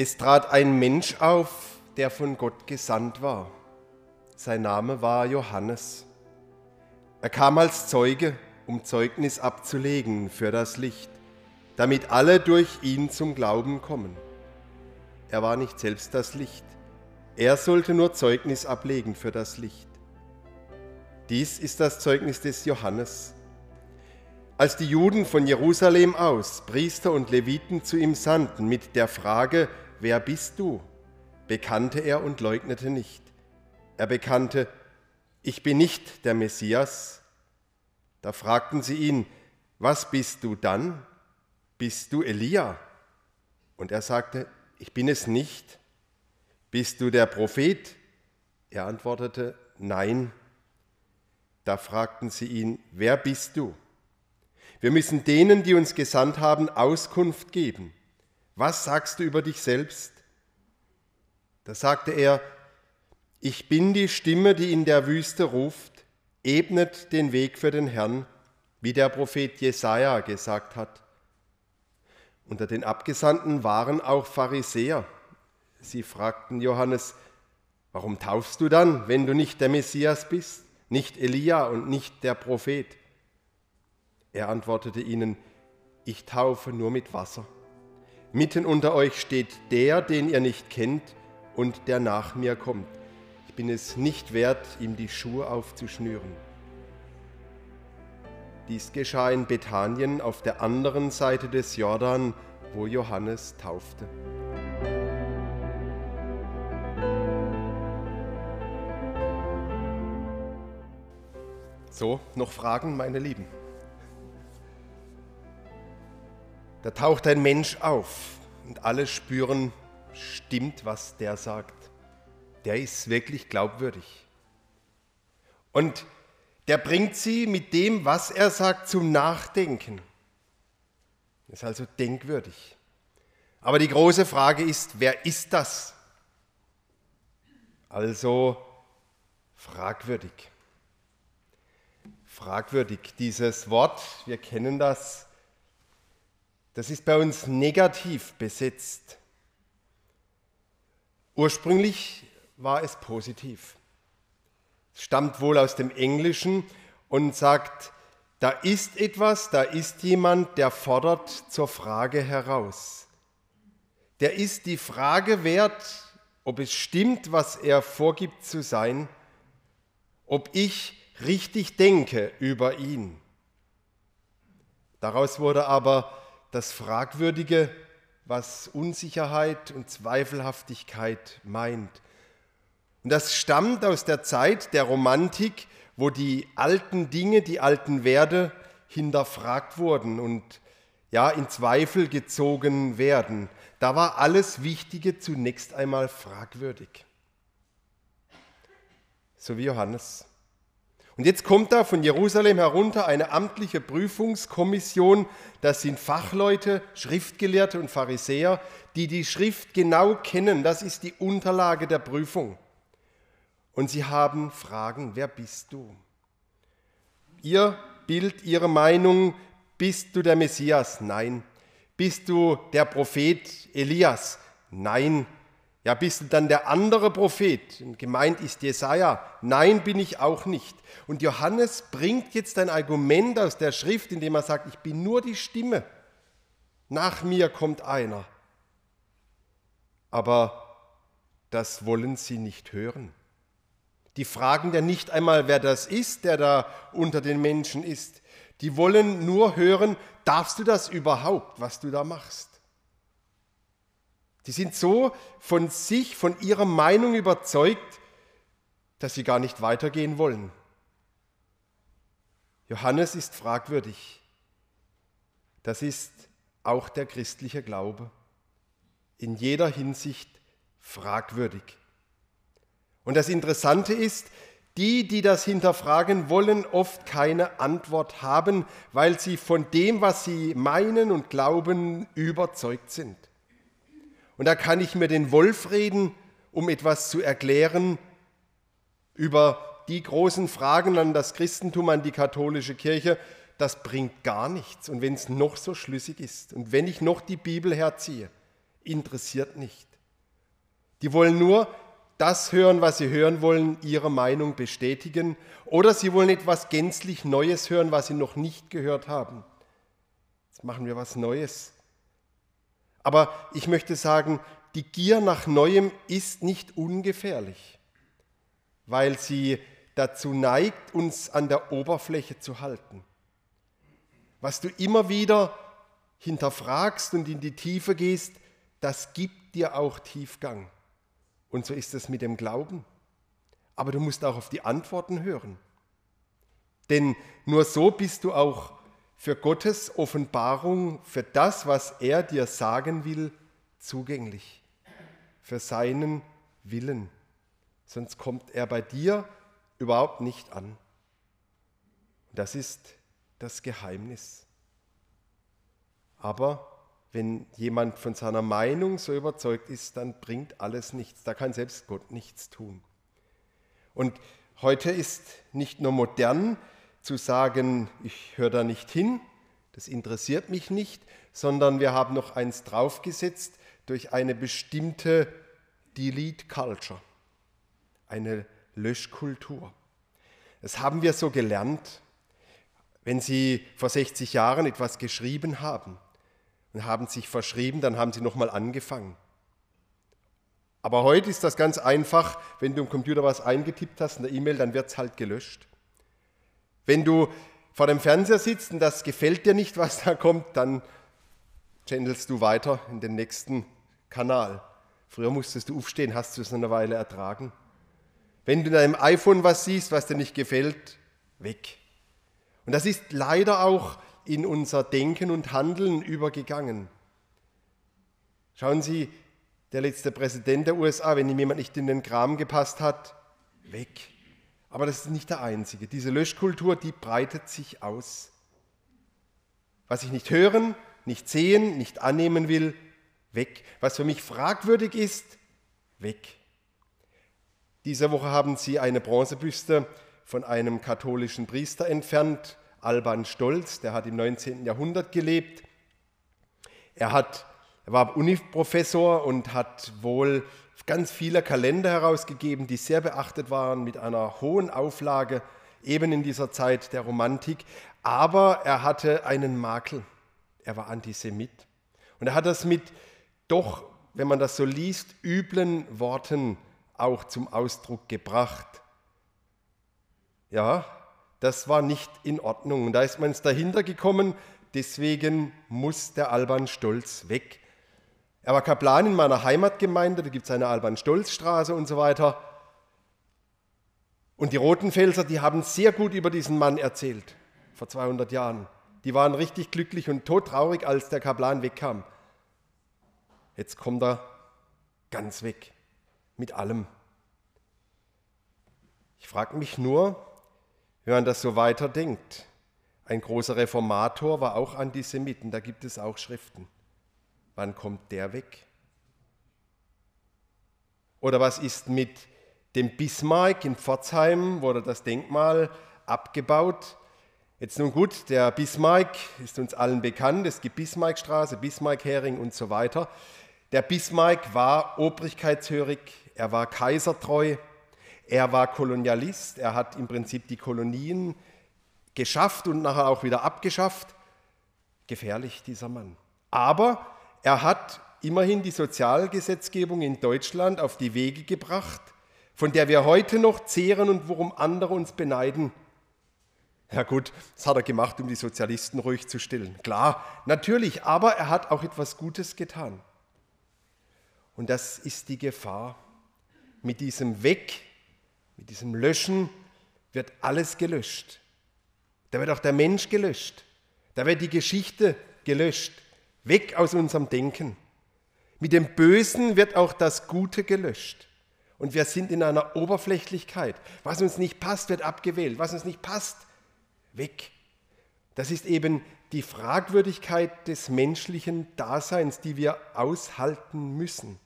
Es trat ein Mensch auf, der von Gott gesandt war. Sein Name war Johannes. Er kam als Zeuge, um Zeugnis abzulegen für das Licht, damit alle durch ihn zum Glauben kommen. Er war nicht selbst das Licht, er sollte nur Zeugnis ablegen für das Licht. Dies ist das Zeugnis des Johannes. Als die Juden von Jerusalem aus Priester und Leviten zu ihm sandten mit der Frage, wer bist du? bekannte er und leugnete nicht. Er bekannte, ich bin nicht der Messias. Da fragten sie ihn, was bist du dann? Bist du Elia? Und er sagte, ich bin es nicht. Bist du der Prophet? Er antwortete, nein. Da fragten sie ihn, wer bist du? Wir müssen denen, die uns gesandt haben, Auskunft geben. Was sagst du über dich selbst? Da sagte er, ich bin die Stimme, die in der Wüste ruft, ebnet den Weg für den Herrn, wie der Prophet Jesaja gesagt hat. Unter den Abgesandten waren auch Pharisäer. Sie fragten Johannes, warum taufst du dann, wenn du nicht der Messias bist, nicht Elia und nicht der Prophet? Er antwortete ihnen, ich taufe nur mit Wasser. Mitten unter euch steht der, den ihr nicht kennt und der nach mir kommt. Ich bin es nicht wert, ihm die Schuhe aufzuschnüren. Dies geschah in Bethanien auf der anderen Seite des Jordan, wo Johannes taufte. So, noch Fragen, meine Lieben? Da taucht ein Mensch auf und alle spüren, stimmt, was der sagt. Der ist wirklich glaubwürdig. Und der bringt sie mit dem, was er sagt, zum Nachdenken. Ist also denkwürdig. Aber die große Frage ist, wer ist das? Also fragwürdig. Fragwürdig, dieses Wort, wir kennen das, das ist bei uns negativ besetzt. Ursprünglich war es positiv. Es stammt wohl aus dem Englischen und sagt, da ist etwas, da ist jemand, der fordert zur Frage heraus. Der ist die Frage wert, ob es stimmt, was er vorgibt zu sein, ob ich richtig denke über ihn. Daraus wurde aber das Fragwürdige, was Unsicherheit und Zweifelhaftigkeit meint. Und das stammt aus der Zeit der Romantik, wo die alten Dinge, die alten Werte hinterfragt wurden und ja in Zweifel gezogen werden. Da war alles Wichtige zunächst einmal fragwürdig. So wie Johannes. Und jetzt kommt da von Jerusalem herunter eine amtliche Prüfungskommission. Das sind Fachleute, Schriftgelehrte und Pharisäer, die die Schrift genau kennen. Das ist die Unterlage der Prüfung. Und sie haben Fragen, wer bist du? Ihr Bild, Ihre Meinung, bist du der Messias? Nein. Bist du der Prophet Elias? Nein. Ja, bist du dann der andere Prophet? Gemeint ist Jesaja. Nein, bin ich auch nicht. Und Johannes bringt jetzt ein Argument aus der Schrift, indem er sagt, ich bin nur die Stimme. Nach mir kommt einer. Aber das wollen sie nicht hören. Die fragen ja nicht einmal, wer das ist, der da unter den Menschen ist. Die wollen nur hören, darfst du das überhaupt, was du da machst? Die sind so von sich, von ihrer Meinung überzeugt, dass sie gar nicht weitergehen wollen. Johannes ist fragwürdig. Das ist auch der christliche Glaube. In jeder Hinsicht fragwürdig. Und das Interessante ist, die, die das hinterfragen wollen, oft keine Antwort haben, weil sie von dem, was sie meinen und glauben, überzeugt sind. Und da kann ich mir den Wolf reden, um etwas zu erklären über die großen Fragen an das Christentum, an die katholische Kirche. Das bringt gar nichts. Und wenn es noch so schlüssig ist und wenn ich noch die Bibel herziehe, interessiert nicht. Die wollen nur das hören, was sie hören wollen, ihre Meinung bestätigen, oder sie wollen etwas gänzlich Neues hören, was sie noch nicht gehört haben. Jetzt machen wir was Neues. Aber ich möchte sagen, die Gier nach Neuem ist nicht ungefährlich, weil sie dazu neigt, uns an der Oberfläche zu halten. Was du immer wieder hinterfragst und in die Tiefe gehst, das gibt dir auch Tiefgang. Und so ist es mit dem Glauben. Aber du musst auch auf die Antworten hören. Denn nur so bist du auch für Gottes Offenbarung, für das, was er dir sagen will, zugänglich. Für seinen Willen. Sonst kommt er bei dir überhaupt nicht an. Das ist das Geheimnis. Aber wenn jemand von seiner Meinung so überzeugt ist, dann bringt alles nichts. Da kann selbst Gott nichts tun. Und heute ist nicht nur modern zu sagen, ich höre da nicht hin, das interessiert mich nicht, sondern wir haben noch eins draufgesetzt durch eine bestimmte Delete Culture, eine Löschkultur. Das haben wir so gelernt, wenn Sie vor 60 Jahren etwas geschrieben haben und haben sich verschrieben, dann haben Sie nochmal angefangen. Aber heute ist das ganz einfach, wenn du im Computer was eingetippt hast in der E-Mail, dann wird es halt gelöscht. Wenn du vor dem Fernseher sitzt und das gefällt dir nicht, was da kommt, dann channelst du weiter in den nächsten Kanal. Früher musstest du aufstehen, hast du es eine Weile ertragen. Wenn du in deinem iPhone was siehst, was dir nicht gefällt, weg. Und das ist leider auch in unser Denken und Handeln übergegangen. Schauen Sie, der letzte Präsident der USA, wenn ihm jemand nicht in den Kram gepasst hat, weg. Aber das ist nicht der einzige. Diese Löschkultur, die breitet sich aus. Was ich nicht hören, nicht sehen, nicht annehmen will, weg. Was für mich fragwürdig ist, weg. Diese Woche haben sie eine Bronzebüste von einem katholischen Priester entfernt, Alban Stolz, der hat im 19. Jahrhundert gelebt. Er, hat, er war Uniprofessor und hat wohl ganz viele Kalender herausgegeben, die sehr beachtet waren, mit einer hohen Auflage, eben in dieser Zeit der Romantik. Aber er hatte einen Makel. Er war Antisemit. Und er hat das mit doch, wenn man das so liest, üblen Worten auch zum Ausdruck gebracht. Ja, das war nicht in Ordnung. Und da ist man dahinter gekommen, deswegen muss der Alban Stolz weg. Er war Kaplan in meiner Heimatgemeinde, da gibt es eine Alban-Stolz-Straße und so weiter. Und die Rotenfelser, die haben sehr gut über diesen Mann erzählt, vor 200 Jahren. Die waren richtig glücklich und todtraurig, als der Kaplan wegkam. Jetzt kommt er ganz weg mit allem. Ich frage mich nur, wenn man das so weiterdenkt, ein großer Reformator war auch Antisemiten, da gibt es auch Schriften. Wann kommt der weg? Oder was ist mit dem Bismarck in Pforzheim, wurde das Denkmal abgebaut? Jetzt nun gut, der Bismarck ist uns allen bekannt, es gibt Bismarckstraße, Bismarck-Hering und so weiter. Der Bismarck war obrigkeitshörig, er war kaisertreu, er war Kolonialist, er hat im Prinzip die Kolonien geschafft und nachher auch wieder abgeschafft. Gefährlich, dieser Mann. Aber er hat immerhin die Sozialgesetzgebung in Deutschland auf die Wege gebracht, von der wir heute noch zehren und worum andere uns beneiden. Ja gut, das hat er gemacht, um die Sozialisten ruhig zu stillen. Klar, natürlich, aber er hat auch etwas Gutes getan. Und das ist die Gefahr. Mit diesem Weg, mit diesem Löschen wird alles gelöscht. Da wird auch der Mensch gelöscht. Da wird die Geschichte gelöscht. Weg aus unserem Denken. Mit dem Bösen wird auch das Gute gelöscht. Und wir sind in einer Oberflächlichkeit. Was uns nicht passt, wird abgewählt. Was uns nicht passt, weg. Das ist eben die Fragwürdigkeit des menschlichen Daseins, die wir aushalten müssen.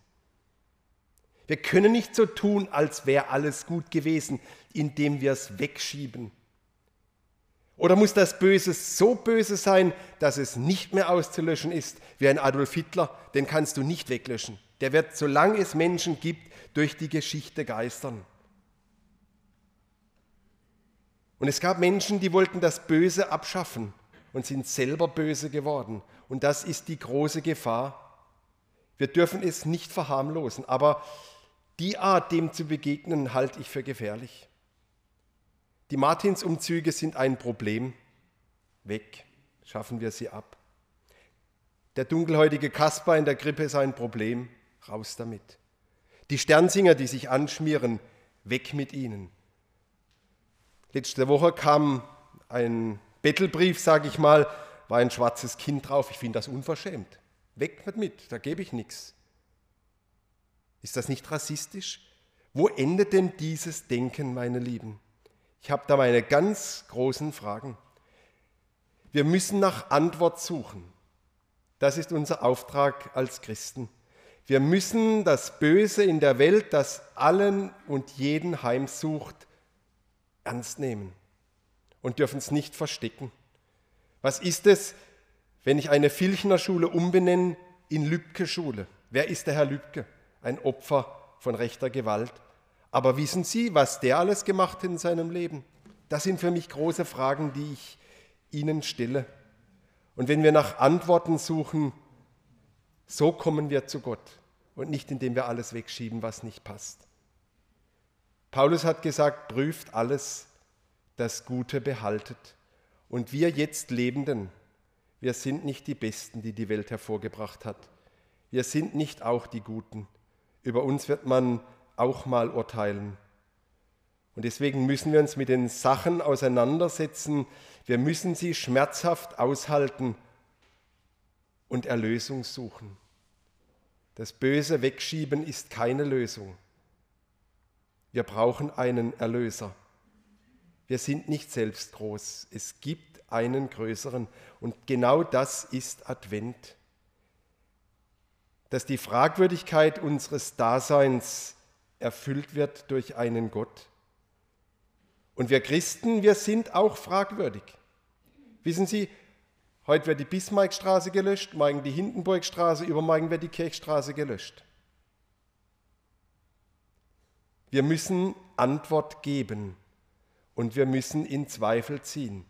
Wir können nicht so tun, als wäre alles gut gewesen, indem wir es wegschieben. Oder muss das Böse so böse sein, dass es nicht mehr auszulöschen ist, wie ein Adolf Hitler? Den kannst du nicht weglöschen. Der wird, solange es Menschen gibt, durch die Geschichte geistern. Und es gab Menschen, die wollten das Böse abschaffen und sind selber böse geworden. Und das ist die große Gefahr. Wir dürfen es nicht verharmlosen, aber die Art, dem zu begegnen, halte ich für gefährlich. Die Martinsumzüge sind ein Problem. Weg, schaffen wir sie ab. Der dunkelhäutige Kasper in der Grippe ist ein Problem. Raus damit. Die Sternsinger, die sich anschmieren, weg mit ihnen. Letzte Woche kam ein Bettelbrief, sage ich mal, war ein schwarzes Kind drauf. Ich finde das unverschämt. Weg mit, da gebe ich nichts. Ist das nicht rassistisch? Wo endet denn dieses Denken, meine Lieben? Ich habe da meine ganz großen Fragen. Wir müssen nach Antwort suchen. Das ist unser Auftrag als Christen. Wir müssen das Böse in der Welt, das allen und jeden heimsucht, ernst nehmen und dürfen es nicht verstecken. Was ist es, wenn ich eine Filchner Schule umbenenne in Lübcke Schule? Wer ist der Herr Lübcke? Ein Opfer von rechter Gewalt. Aber wissen Sie, was der alles gemacht hat in seinem Leben? Das sind für mich große Fragen, die ich Ihnen stelle. Und wenn wir nach Antworten suchen, so kommen wir zu Gott und nicht indem wir alles wegschieben, was nicht passt. Paulus hat gesagt, prüft alles, das Gute behaltet. Und wir jetzt Lebenden, wir sind nicht die Besten, die die Welt hervorgebracht hat. Wir sind nicht auch die Guten. Über uns wird man auch mal urteilen. Und deswegen müssen wir uns mit den Sachen auseinandersetzen, wir müssen sie schmerzhaft aushalten und Erlösung suchen. Das Böse wegschieben ist keine Lösung. Wir brauchen einen Erlöser. Wir sind nicht selbst groß. Es gibt einen größeren. Und genau das ist Advent. Dass die Fragwürdigkeit unseres Daseins erfüllt wird durch einen Gott, und wir Christen, wir sind auch fragwürdig. Wissen Sie, heute wird die Bismarckstraße gelöscht, morgen die Hindenburgstraße, übermorgen wird die Kirchstraße gelöscht. Wir müssen Antwort geben und wir müssen in Zweifel ziehen.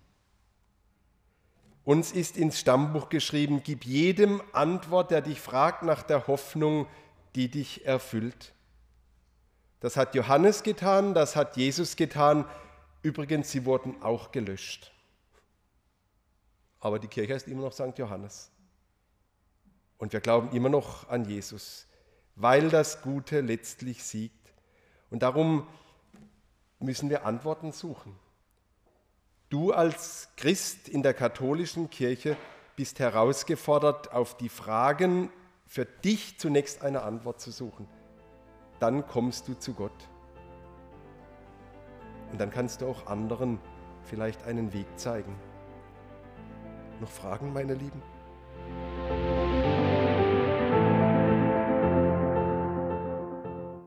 Uns ist ins Stammbuch geschrieben, gib jedem Antwort, der dich fragt nach der Hoffnung, die dich erfüllt. Das hat Johannes getan, das hat Jesus getan, Übrigens, sie wurden auch gelöscht. Aber die Kirche ist immer noch St. Johannes. Und wir glauben immer noch an Jesus, weil das Gute letztlich siegt. Und darum müssen wir Antworten suchen. Du als Christ in der katholischen Kirche bist herausgefordert, auf die Fragen für dich zunächst eine Antwort zu suchen. Dann kommst du zu Gott. Und dann kannst du auch anderen vielleicht einen Weg zeigen. Noch Fragen, meine Lieben?